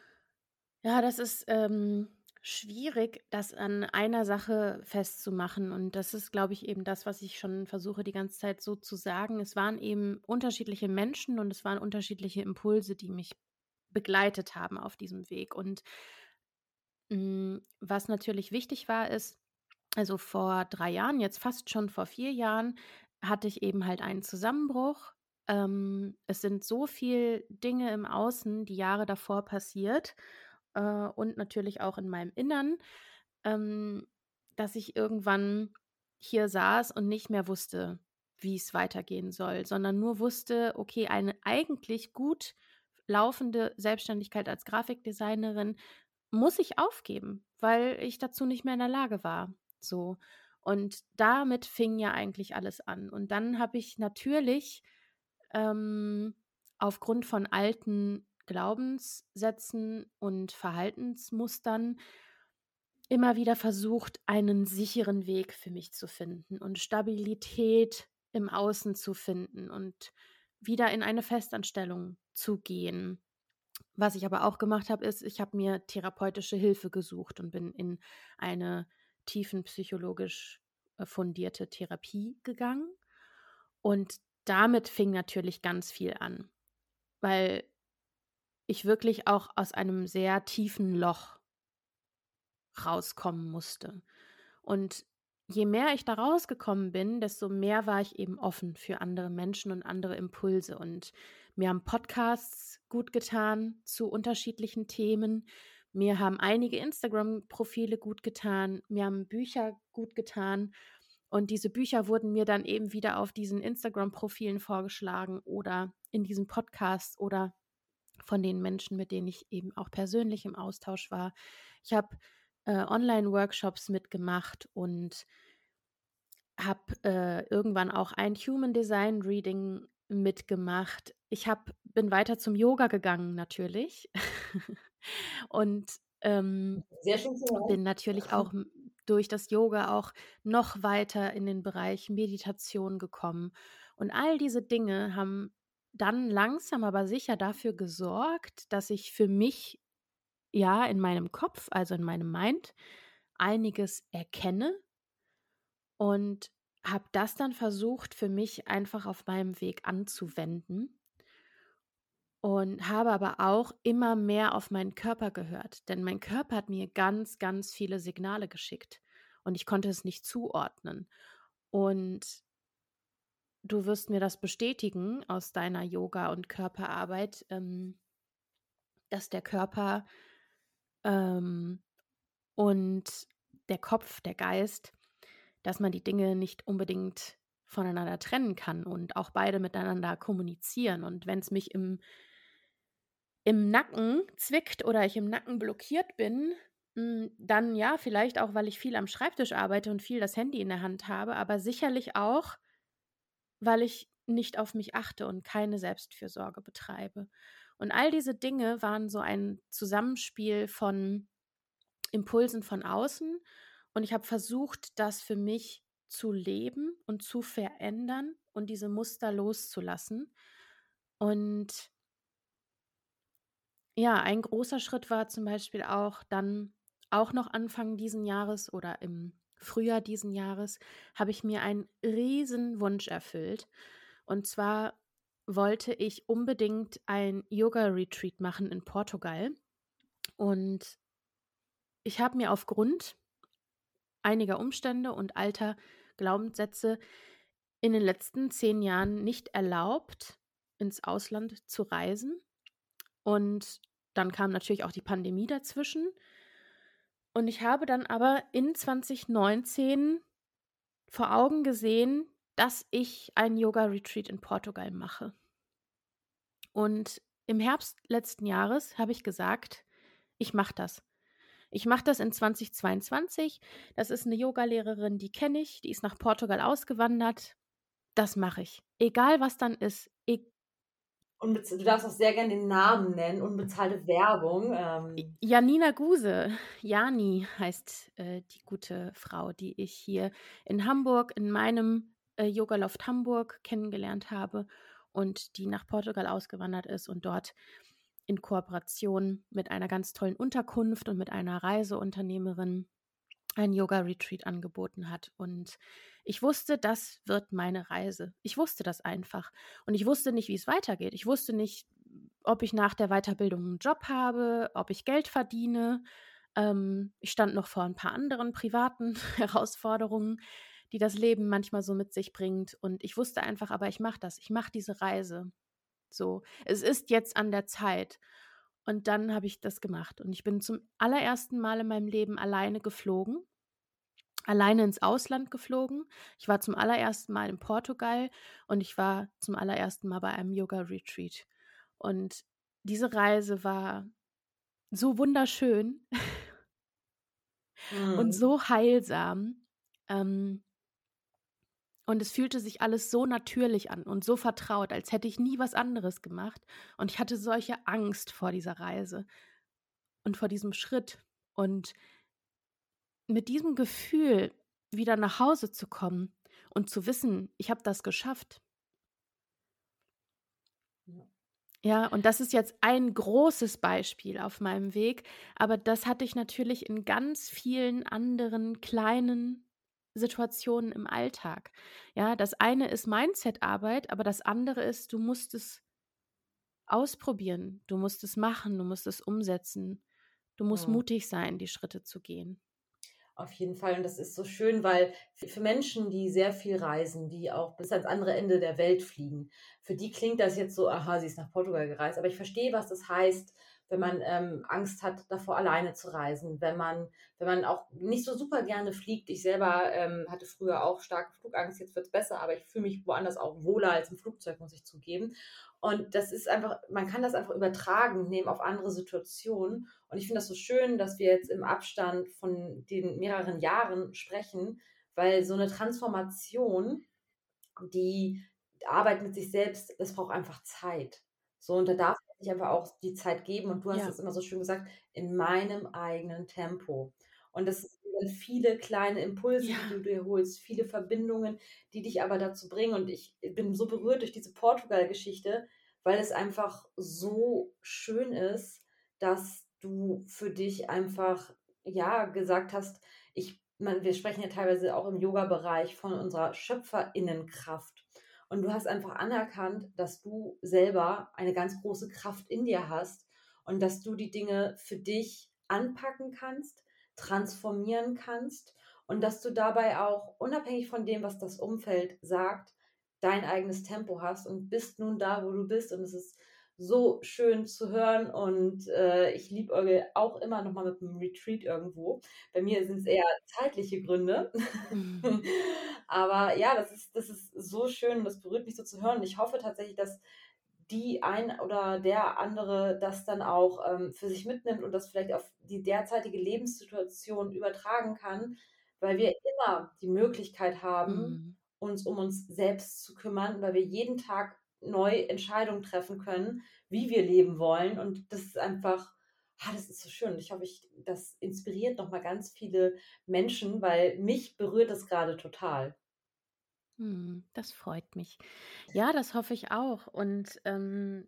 Ja, das ist ähm, schwierig, das an einer Sache festzumachen. Und das ist, glaube ich, eben das, was ich schon versuche, die ganze Zeit so zu sagen. Es waren eben unterschiedliche Menschen und es waren unterschiedliche Impulse, die mich begleitet haben auf diesem Weg. Und mh, mm, was natürlich wichtig war, ist, also vor drei Jahren, jetzt fast schon vor vier Jahren, hatte ich eben halt einen Zusammenbruch. Ähm, es sind so viele Dinge im Außen die Jahre davor passiert äh, und natürlich auch in meinem Innern, ähm, dass ich irgendwann hier saß und nicht mehr wusste, wie es weitergehen soll, sondern nur wusste, okay, eine eigentlich gut laufende Selbstständigkeit als Grafikdesignerin muss ich aufgeben, weil ich dazu nicht mehr in der Lage war. So. Und damit fing ja eigentlich alles an. Und dann habe ich natürlich ähm, aufgrund von alten Glaubenssätzen und Verhaltensmustern immer wieder versucht, einen sicheren Weg für mich zu finden und Stabilität im Außen zu finden und wieder in eine Festanstellung zu gehen. Was ich aber auch gemacht habe, ist, ich habe mir therapeutische Hilfe gesucht und bin in eine tiefenpsychologisch äh, fundierte Therapie gegangen. Und damit fing natürlich ganz viel an, weil ich wirklich auch aus einem sehr tiefen Loch rauskommen musste. Und je mehr ich da rausgekommen bin, desto mehr war ich eben offen für andere Menschen und andere Impulse. Und mir haben Podcasts gut getan zu unterschiedlichen Themen. Mir haben einige Instagram-Profile gut getan. Mir haben Bücher gut getan. Und diese Bücher wurden mir dann eben wieder auf diesen Instagram-Profilen vorgeschlagen oder in diesem Podcast oder von den Menschen, mit denen ich eben auch persönlich im Austausch war. Ich habe äh, Online-Workshops mitgemacht und habe äh, irgendwann auch ein Human Design Reading mitgemacht. Ich hab, bin weiter zum Yoga gegangen natürlich und ähm, bin natürlich auch durch das Yoga auch noch weiter in den Bereich Meditation gekommen. Und all diese Dinge haben dann langsam aber sicher dafür gesorgt, dass ich für mich ja in meinem Kopf, also in meinem Mind, einiges erkenne und habe das dann versucht für mich einfach auf meinem Weg anzuwenden und habe aber auch immer mehr auf meinen Körper gehört, denn mein Körper hat mir ganz, ganz viele Signale geschickt und ich konnte es nicht zuordnen. Und du wirst mir das bestätigen aus deiner Yoga- und Körperarbeit, ähm, dass der Körper ähm, und der Kopf, der Geist, dass man die Dinge nicht unbedingt voneinander trennen kann und auch beide miteinander kommunizieren. Und wenn es mich im, im Nacken zwickt oder ich im Nacken blockiert bin, hm, dann ja, vielleicht auch, weil ich viel am Schreibtisch arbeite und viel das Handy in der Hand habe, aber sicherlich auch, weil ich nicht auf mich achte und keine Selbstfürsorge betreibe. Und all diese Dinge waren so ein Zusammenspiel von Impulsen von außen. Und ich habe versucht, das für mich zu leben und zu verändern und diese Muster loszulassen. Und ja, ein großer Schritt war zum Beispiel auch dann, auch noch Anfang diesen Jahres oder im Frühjahr diesen Jahres habe ich mir einen riesen Wunsch erfüllt. Und zwar wollte ich unbedingt ein Yoga-Retreat machen in Portugal. Und ich habe mir aufgrund einiger Umstände und alter Glaubenssätze in den letzten zehn Jahren nicht erlaubt, ins Ausland zu reisen. Und dann kam natürlich auch die Pandemie dazwischen. Und ich habe dann aber in 2019 vor Augen gesehen, dass ich einen Yoga-Retreat in Portugal mache. Und im Herbst letzten Jahres habe ich gesagt, ich mache das. Ich mache das in 2022. Das ist eine Yogalehrerin, die kenne ich, die ist nach Portugal ausgewandert. Das mache ich. Egal was dann ist. E und du darfst auch sehr gerne den Namen nennen, unbezahlte Werbung. Ähm. Janina Guse, Jani heißt äh, die gute Frau, die ich hier in Hamburg, in meinem äh, Yogaloft Hamburg kennengelernt habe und die nach Portugal ausgewandert ist und dort in Kooperation mit einer ganz tollen Unterkunft und mit einer Reiseunternehmerin ein Yoga-Retreat angeboten hat. Und ich wusste, das wird meine Reise. Ich wusste das einfach. Und ich wusste nicht, wie es weitergeht. Ich wusste nicht, ob ich nach der Weiterbildung einen Job habe, ob ich Geld verdiene. Ähm, ich stand noch vor ein paar anderen privaten Herausforderungen, die das Leben manchmal so mit sich bringt. Und ich wusste einfach, aber ich mache das. Ich mache diese Reise. So, es ist jetzt an der Zeit. Und dann habe ich das gemacht. Und ich bin zum allerersten Mal in meinem Leben alleine geflogen. Alleine ins Ausland geflogen. Ich war zum allerersten Mal in Portugal und ich war zum allerersten Mal bei einem Yoga-Retreat. Und diese Reise war so wunderschön mhm. und so heilsam. Ähm, und es fühlte sich alles so natürlich an und so vertraut, als hätte ich nie was anderes gemacht. Und ich hatte solche Angst vor dieser Reise und vor diesem Schritt. Und mit diesem Gefühl wieder nach Hause zu kommen und zu wissen, ich habe das geschafft. Ja, und das ist jetzt ein großes Beispiel auf meinem Weg, aber das hatte ich natürlich in ganz vielen anderen kleinen Situationen im Alltag. Ja, das eine ist Mindset-Arbeit, aber das andere ist, du musst es ausprobieren, du musst es machen, du musst es umsetzen. Du musst ja. mutig sein, die Schritte zu gehen. Auf jeden Fall. Und das ist so schön, weil für Menschen, die sehr viel reisen, die auch bis ans andere Ende der Welt fliegen, für die klingt das jetzt so, aha, sie ist nach Portugal gereist. Aber ich verstehe, was das heißt, wenn man ähm, Angst hat, davor alleine zu reisen, wenn man, wenn man auch nicht so super gerne fliegt. Ich selber ähm, hatte früher auch starke Flugangst, jetzt wird es besser, aber ich fühle mich woanders auch wohler als im Flugzeug, muss ich zugeben. Und das ist einfach, man kann das einfach übertragen, nehmen auf andere Situationen. Und ich finde das so schön, dass wir jetzt im Abstand von den mehreren Jahren sprechen, weil so eine Transformation, die Arbeit mit sich selbst, das braucht einfach Zeit. So, und da darf sich einfach auch die Zeit geben und du hast es immer so schön gesagt, in meinem eigenen Tempo. Und das sind viele kleine Impulse, ja. die du dir holst, viele Verbindungen, die dich aber dazu bringen. Und ich bin so berührt durch diese Portugal-Geschichte, weil es einfach so schön ist, dass du für dich einfach, ja, gesagt hast, ich, man, wir sprechen ja teilweise auch im Yoga-Bereich von unserer Schöpferinnenkraft. Und du hast einfach anerkannt, dass du selber eine ganz große Kraft in dir hast und dass du die Dinge für dich anpacken kannst, transformieren kannst und dass du dabei auch unabhängig von dem, was das Umfeld sagt, dein eigenes Tempo hast und bist nun da, wo du bist. Und es ist so schön zu hören und äh, ich liebe auch immer noch mal mit einem Retreat irgendwo. Bei mir sind es eher zeitliche Gründe. Mhm. Aber ja, das ist, das ist so schön und das berührt mich so zu hören. Und ich hoffe tatsächlich, dass die ein oder der andere das dann auch ähm, für sich mitnimmt und das vielleicht auf die derzeitige Lebenssituation übertragen kann, weil wir immer die Möglichkeit haben, mhm. uns um uns selbst zu kümmern, weil wir jeden Tag neu Entscheidungen treffen können, wie wir leben wollen. Und das ist einfach, ah, das ist so schön. Ich hoffe, ich, das inspiriert nochmal ganz viele Menschen, weil mich berührt das gerade total. Hm, das freut mich. Ja, das hoffe ich auch. Und ähm,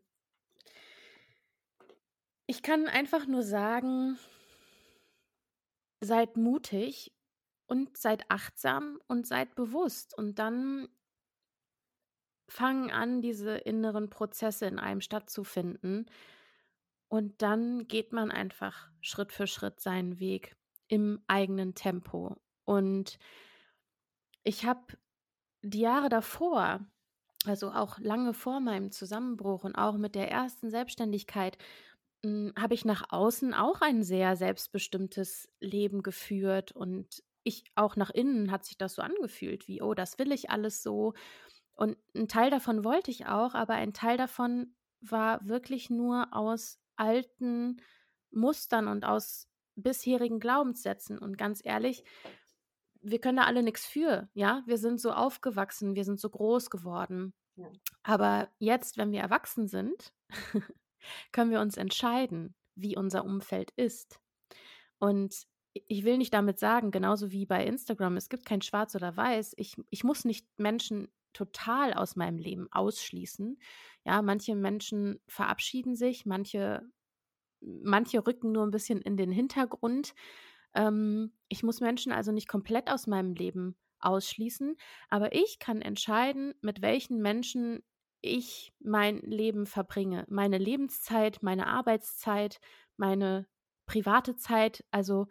ich kann einfach nur sagen, seid mutig und seid achtsam und seid bewusst. Und dann fangen an, diese inneren Prozesse in einem stattzufinden. Und dann geht man einfach Schritt für Schritt seinen Weg im eigenen Tempo. Und ich habe die Jahre davor, also auch lange vor meinem Zusammenbruch und auch mit der ersten Selbstständigkeit, hm, habe ich nach außen auch ein sehr selbstbestimmtes Leben geführt und ich auch nach innen hat sich das so angefühlt, wie, oh, das will ich alles so. Und ein Teil davon wollte ich auch, aber ein Teil davon war wirklich nur aus alten Mustern und aus bisherigen Glaubenssätzen. Und ganz ehrlich, wir können da alle nichts für, ja. Wir sind so aufgewachsen, wir sind so groß geworden. Ja. Aber jetzt, wenn wir erwachsen sind, können wir uns entscheiden, wie unser Umfeld ist. Und ich will nicht damit sagen, genauso wie bei Instagram, es gibt kein Schwarz oder Weiß. Ich, ich muss nicht Menschen total aus meinem Leben ausschließen. Ja, manche Menschen verabschieden sich, manche, manche rücken nur ein bisschen in den Hintergrund. Ähm, ich muss Menschen also nicht komplett aus meinem Leben ausschließen, aber ich kann entscheiden, mit welchen Menschen ich mein Leben verbringe, meine Lebenszeit, meine Arbeitszeit, meine private Zeit, also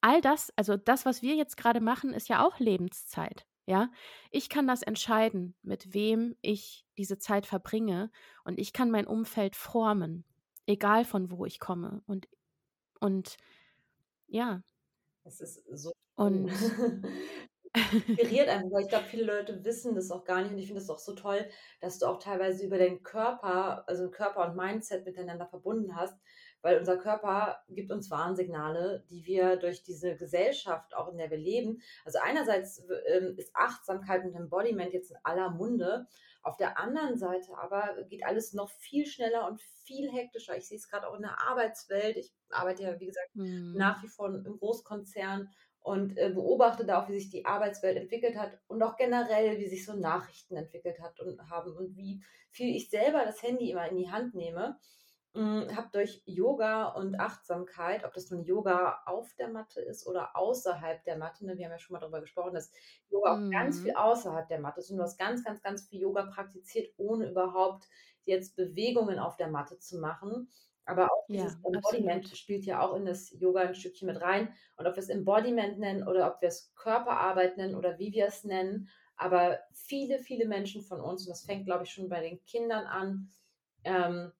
all das, also das, was wir jetzt gerade machen, ist ja auch Lebenszeit. Ja, ich kann das entscheiden, mit wem ich diese Zeit verbringe und ich kann mein Umfeld formen, egal von wo ich komme und und ja. Es ist so und inspiriert einfach, ich glaube, viele Leute wissen das auch gar nicht und ich finde es auch so toll, dass du auch teilweise über den Körper, also Körper und Mindset miteinander verbunden hast, weil unser Körper gibt uns Warnsignale, die wir durch diese Gesellschaft, auch in der wir leben, also einerseits ähm, ist Achtsamkeit und Embodiment jetzt in aller Munde, auf der anderen Seite aber geht alles noch viel schneller und viel hektischer. Ich sehe es gerade auch in der Arbeitswelt. Ich arbeite ja, wie gesagt, mhm. nach wie vor im Großkonzern und äh, beobachte da auch, wie sich die Arbeitswelt entwickelt hat und auch generell, wie sich so Nachrichten entwickelt hat und haben und wie viel ich selber das Handy immer in die Hand nehme. Hm, habe durch Yoga und Achtsamkeit, ob das nun Yoga auf der Matte ist oder außerhalb der Matte, ne, wir haben ja schon mal darüber gesprochen, dass Yoga mhm. auch ganz viel außerhalb der Matte ist und du hast ganz, ganz, ganz viel Yoga praktiziert, ohne überhaupt jetzt Bewegungen auf der Matte zu machen. Aber auch dieses ja, Embodiment absolut. spielt ja auch in das Yoga ein Stückchen mit rein. Und ob wir es Embodiment nennen oder ob wir es Körperarbeit nennen oder wie wir es nennen, aber viele, viele Menschen von uns, und das fängt, glaube ich, schon bei den Kindern an, ähm,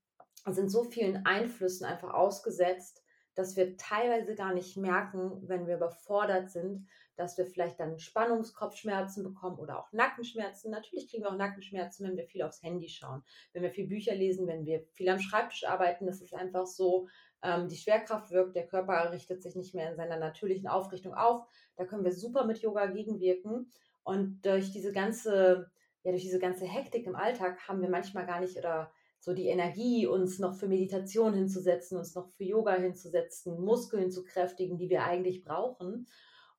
sind so vielen Einflüssen einfach ausgesetzt, dass wir teilweise gar nicht merken, wenn wir überfordert sind, dass wir vielleicht dann Spannungskopfschmerzen bekommen oder auch Nackenschmerzen. Natürlich kriegen wir auch Nackenschmerzen, wenn wir viel aufs Handy schauen, wenn wir viel Bücher lesen, wenn wir viel am Schreibtisch arbeiten. Das ist einfach so, ähm, die Schwerkraft wirkt, der Körper richtet sich nicht mehr in seiner natürlichen Aufrichtung auf. Da können wir super mit Yoga gegenwirken. Und durch diese ganze, ja, durch diese ganze Hektik im Alltag haben wir manchmal gar nicht oder so die Energie, uns noch für Meditation hinzusetzen, uns noch für Yoga hinzusetzen, Muskeln zu kräftigen, die wir eigentlich brauchen.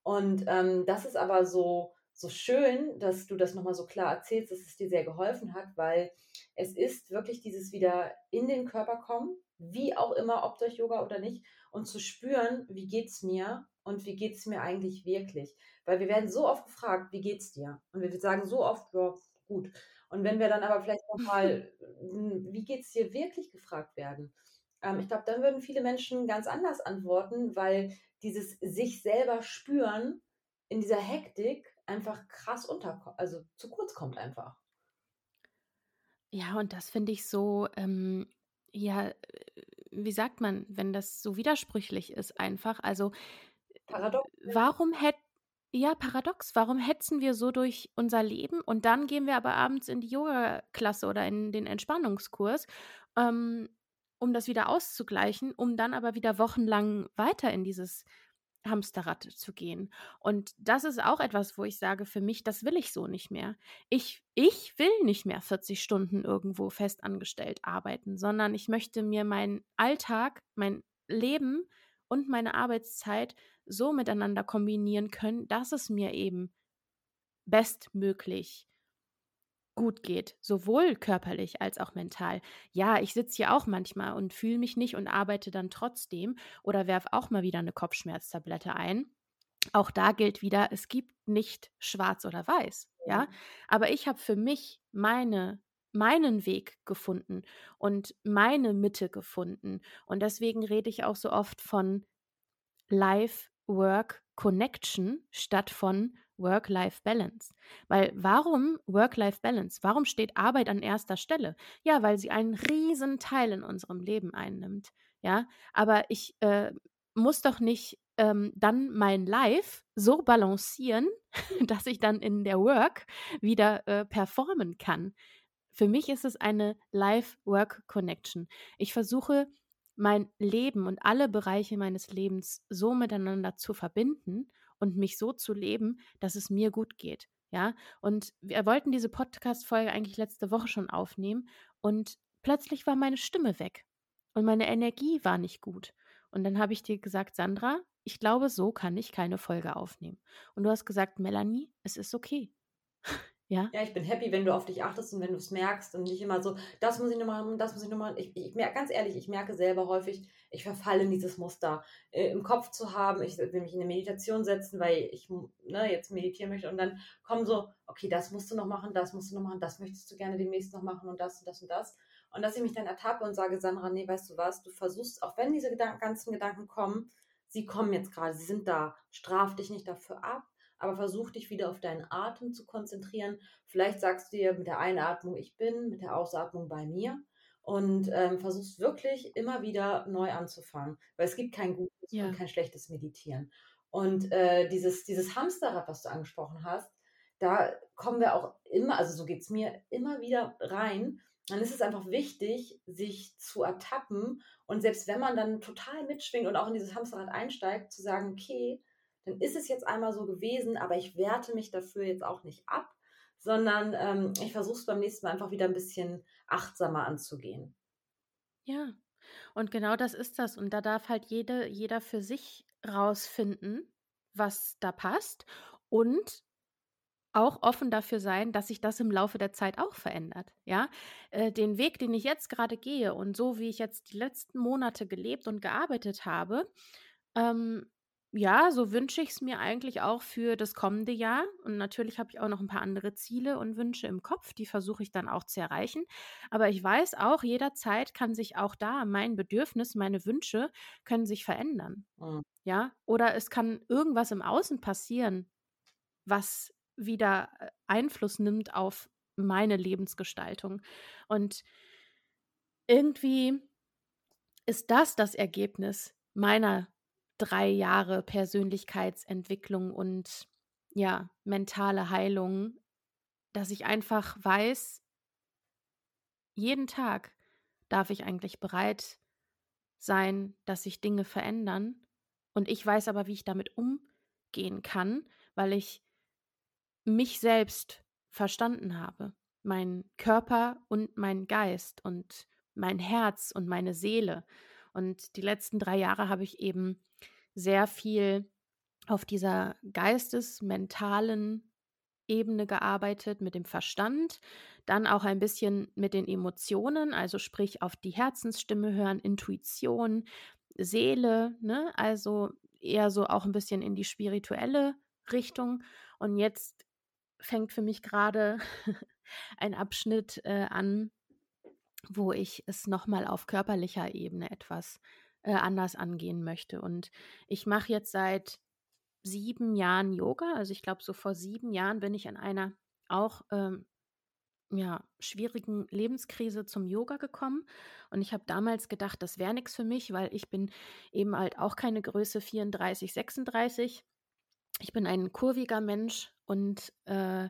Und ähm, das ist aber so, so schön, dass du das nochmal so klar erzählst, dass es dir sehr geholfen hat, weil es ist wirklich dieses wieder in den Körper kommen, wie auch immer, ob durch Yoga oder nicht, und zu spüren, wie geht's mir und wie geht's mir eigentlich wirklich. Weil wir werden so oft gefragt, wie geht's dir? Und wir sagen so oft, ja, gut. Und wenn wir dann aber vielleicht nochmal, hm, wie geht es dir wirklich gefragt werden? Ähm, ich glaube, dann würden viele Menschen ganz anders antworten, weil dieses sich selber spüren in dieser Hektik einfach krass unter, also zu kurz kommt einfach. Ja, und das finde ich so, ähm, ja, äh, wie sagt man, wenn das so widersprüchlich ist, einfach. Also, Paradox. Ne? warum hätte ja, paradox. Warum hetzen wir so durch unser Leben und dann gehen wir aber abends in die Yoga-Klasse oder in den Entspannungskurs, ähm, um das wieder auszugleichen, um dann aber wieder wochenlang weiter in dieses Hamsterrad zu gehen. Und das ist auch etwas, wo ich sage, für mich, das will ich so nicht mehr. Ich, ich will nicht mehr 40 Stunden irgendwo festangestellt arbeiten, sondern ich möchte mir meinen Alltag, mein Leben und meine Arbeitszeit so miteinander kombinieren können, dass es mir eben bestmöglich gut geht, sowohl körperlich als auch mental. Ja, ich sitze hier auch manchmal und fühle mich nicht und arbeite dann trotzdem oder werfe auch mal wieder eine Kopfschmerztablette ein. Auch da gilt wieder, es gibt nicht schwarz oder weiß, ja, aber ich habe für mich meine meinen Weg gefunden und meine Mitte gefunden. Und deswegen rede ich auch so oft von Life-Work-Connection statt von Work-Life-Balance. Weil warum Work-Life-Balance? Warum steht Arbeit an erster Stelle? Ja, weil sie einen riesen Teil in unserem Leben einnimmt. Ja, aber ich äh, muss doch nicht ähm, dann mein Live so balancieren, dass ich dann in der Work wieder äh, performen kann. Für mich ist es eine Life-Work-Connection. Ich versuche mein Leben und alle Bereiche meines Lebens so miteinander zu verbinden und mich so zu leben, dass es mir gut geht. Ja, und wir wollten diese Podcast-Folge eigentlich letzte Woche schon aufnehmen und plötzlich war meine Stimme weg und meine Energie war nicht gut. Und dann habe ich dir gesagt, Sandra, ich glaube, so kann ich keine Folge aufnehmen. Und du hast gesagt, Melanie, es ist okay. Ja? ja, ich bin happy, wenn du auf dich achtest und wenn du es merkst und nicht immer so, das muss ich noch machen, das muss ich noch machen. Ich, ich merke, ganz ehrlich, ich merke selber häufig, ich verfalle in dieses Muster äh, im Kopf zu haben. Ich will mich in eine Meditation setzen, weil ich ne, jetzt meditieren möchte und dann kommen so, okay, das musst du noch machen, das musst du noch machen, das möchtest du gerne demnächst noch machen und das und das und das. Und dass ich mich dann ertappe und sage, Sandra, nee, weißt du was, du versuchst, auch wenn diese Gedanken, ganzen Gedanken kommen, sie kommen jetzt gerade, sie sind da, straf dich nicht dafür ab aber versuch dich wieder auf deinen Atem zu konzentrieren. Vielleicht sagst du dir mit der Einatmung ich bin, mit der Ausatmung bei mir und ähm, versuchst wirklich immer wieder neu anzufangen, weil es gibt kein gutes ja. und kein schlechtes Meditieren. Und äh, dieses, dieses Hamsterrad, was du angesprochen hast, da kommen wir auch immer, also so geht es mir, immer wieder rein. Dann ist es einfach wichtig, sich zu ertappen und selbst wenn man dann total mitschwingt und auch in dieses Hamsterrad einsteigt, zu sagen, okay, dann ist es jetzt einmal so gewesen, aber ich werte mich dafür jetzt auch nicht ab, sondern ähm, ich versuche es beim nächsten Mal einfach wieder ein bisschen achtsamer anzugehen. Ja, und genau das ist das. Und da darf halt jede, jeder für sich rausfinden, was da passt und auch offen dafür sein, dass sich das im Laufe der Zeit auch verändert. Ja, äh, den Weg, den ich jetzt gerade gehe und so wie ich jetzt die letzten Monate gelebt und gearbeitet habe, ähm, ja, so wünsche ich es mir eigentlich auch für das kommende Jahr. Und natürlich habe ich auch noch ein paar andere Ziele und Wünsche im Kopf, die versuche ich dann auch zu erreichen. Aber ich weiß auch, jederzeit kann sich auch da mein Bedürfnis, meine Wünsche können sich verändern. Mhm. Ja, oder es kann irgendwas im Außen passieren, was wieder äh, Einfluss nimmt auf meine Lebensgestaltung. Und irgendwie ist das das Ergebnis meiner drei Jahre Persönlichkeitsentwicklung und ja, mentale Heilung, dass ich einfach weiß, jeden Tag darf ich eigentlich bereit sein, dass sich Dinge verändern. Und ich weiß aber, wie ich damit umgehen kann, weil ich mich selbst verstanden habe. Mein Körper und mein Geist und mein Herz und meine Seele. Und die letzten drei Jahre habe ich eben sehr viel auf dieser geistesmentalen Ebene gearbeitet, mit dem Verstand, dann auch ein bisschen mit den Emotionen, also sprich auf die Herzensstimme hören, Intuition, Seele, ne? also eher so auch ein bisschen in die spirituelle Richtung. Und jetzt fängt für mich gerade ein Abschnitt äh, an, wo ich es nochmal auf körperlicher Ebene etwas äh, anders angehen möchte. Und ich mache jetzt seit sieben Jahren Yoga. Also ich glaube, so vor sieben Jahren bin ich in einer auch ähm, ja, schwierigen Lebenskrise zum Yoga gekommen. Und ich habe damals gedacht, das wäre nichts für mich, weil ich bin eben halt auch keine Größe 34, 36. Ich bin ein kurviger Mensch und äh,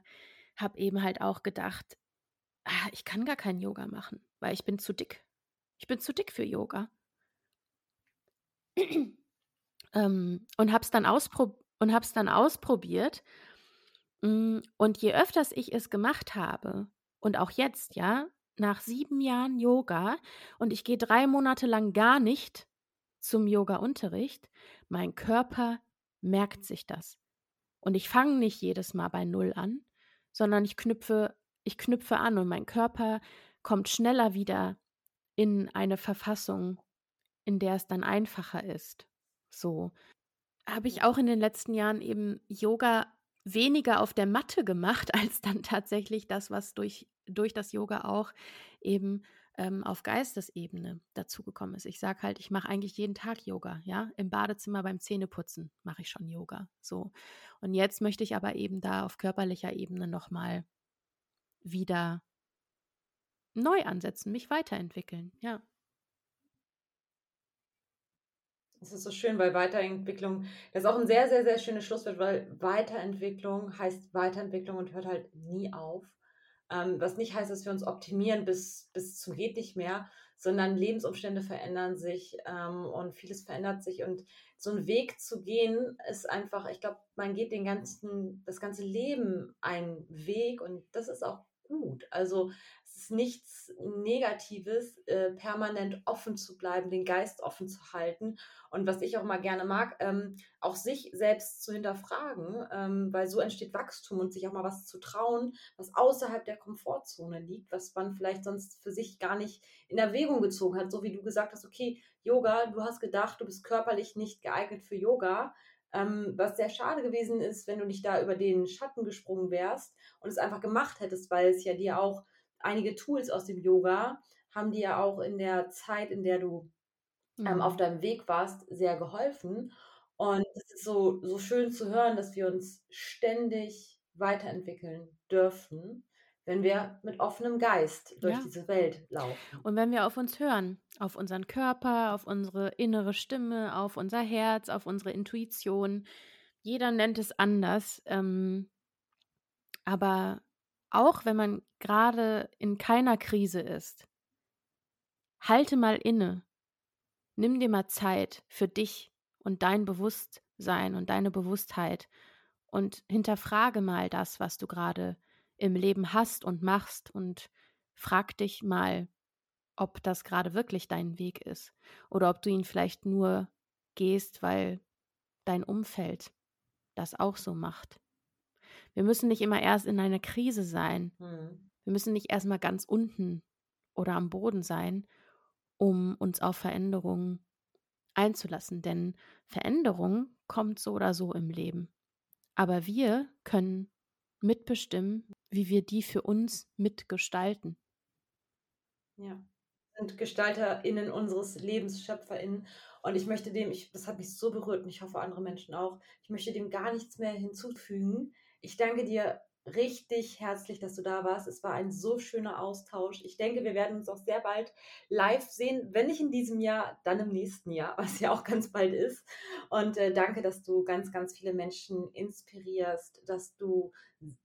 habe eben halt auch gedacht, ah, ich kann gar kein Yoga machen, weil ich bin zu dick. Ich bin zu dick für Yoga ähm, und habe es dann, ausprob dann ausprobiert. Mm, und je öfters ich es gemacht habe, und auch jetzt, ja, nach sieben Jahren Yoga, und ich gehe drei Monate lang gar nicht zum Yoga-Unterricht, mein Körper merkt sich das. Und ich fange nicht jedes Mal bei Null an, sondern ich knüpfe, ich knüpfe an und mein Körper kommt schneller wieder in eine Verfassung, in der es dann einfacher ist. So habe ich auch in den letzten Jahren eben Yoga weniger auf der Matte gemacht, als dann tatsächlich das, was durch, durch das Yoga auch eben ähm, auf Geistesebene dazugekommen ist. Ich sage halt, ich mache eigentlich jeden Tag Yoga, ja. Im Badezimmer beim Zähneputzen mache ich schon Yoga. So. Und jetzt möchte ich aber eben da auf körperlicher Ebene nochmal wieder neu ansetzen, mich weiterentwickeln, ja. Das ist so schön, weil Weiterentwicklung, das ist auch ein sehr, sehr, sehr schönes Schlusswort, weil Weiterentwicklung heißt Weiterentwicklung und hört halt nie auf. Ähm, was nicht heißt, dass wir uns optimieren bis, bis zum geht nicht mehr, sondern Lebensumstände verändern sich ähm, und vieles verändert sich. Und so einen Weg zu gehen, ist einfach, ich glaube, man geht den ganzen, das ganze Leben einen Weg und das ist auch gut. Also es ist nichts Negatives, äh, permanent offen zu bleiben, den Geist offen zu halten. Und was ich auch mal gerne mag, ähm, auch sich selbst zu hinterfragen, ähm, weil so entsteht Wachstum und sich auch mal was zu trauen, was außerhalb der Komfortzone liegt, was man vielleicht sonst für sich gar nicht in Erwägung gezogen hat. So wie du gesagt hast, okay, Yoga, du hast gedacht, du bist körperlich nicht geeignet für Yoga. Ähm, was sehr schade gewesen ist, wenn du nicht da über den Schatten gesprungen wärst und es einfach gemacht hättest, weil es ja dir auch einige Tools aus dem Yoga haben dir ja auch in der Zeit, in der du ähm, mhm. auf deinem Weg warst, sehr geholfen. Und es ist so, so schön zu hören, dass wir uns ständig weiterentwickeln dürfen wenn wir mit offenem Geist durch ja. diese Welt laufen. Und wenn wir auf uns hören, auf unseren Körper, auf unsere innere Stimme, auf unser Herz, auf unsere Intuition. Jeder nennt es anders. Ähm, aber auch wenn man gerade in keiner Krise ist, halte mal inne. Nimm dir mal Zeit für dich und dein Bewusstsein und deine Bewusstheit und hinterfrage mal das, was du gerade im Leben hast und machst und frag dich mal, ob das gerade wirklich dein Weg ist oder ob du ihn vielleicht nur gehst, weil dein Umfeld das auch so macht. Wir müssen nicht immer erst in einer Krise sein. Mhm. Wir müssen nicht erst mal ganz unten oder am Boden sein, um uns auf Veränderungen einzulassen. Denn Veränderung kommt so oder so im Leben. Aber wir können mitbestimmen, wie wir die für uns mitgestalten. Ja, sind GestalterInnen unseres Lebens, SchöpferInnen. Und ich möchte dem, ich, das hat mich so berührt und ich hoffe andere Menschen auch, ich möchte dem gar nichts mehr hinzufügen. Ich danke dir richtig herzlich, dass du da warst. Es war ein so schöner Austausch. Ich denke, wir werden uns auch sehr bald live sehen, wenn nicht in diesem Jahr, dann im nächsten Jahr, was ja auch ganz bald ist. Und äh, danke, dass du ganz, ganz viele Menschen inspirierst, dass du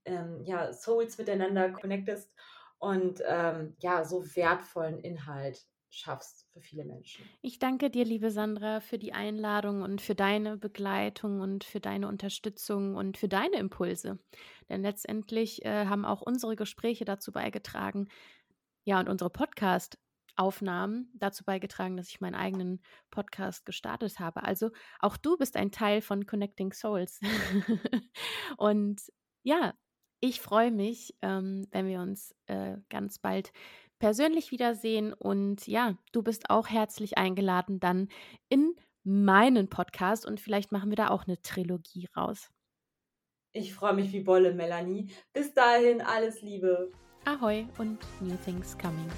ähm, ja, Souls miteinander connectest und ähm, ja, so wertvollen Inhalt schaffst für viele Menschen. Ich danke dir, liebe Sandra, für die Einladung und für deine Begleitung und für deine Unterstützung und für deine Impulse. Denn letztendlich äh, haben auch unsere Gespräche dazu beigetragen, ja, und unsere Podcast Aufnahmen dazu beigetragen, dass ich meinen eigenen Podcast gestartet habe. Also auch du bist ein Teil von Connecting Souls. und ja, ich freue mich, ähm, wenn wir uns äh, ganz bald persönlich wiedersehen. Und ja, du bist auch herzlich eingeladen dann in meinen Podcast und vielleicht machen wir da auch eine Trilogie raus. Ich freue mich wie Bolle, Melanie. Bis dahin, alles Liebe. Ahoi und New Things Coming.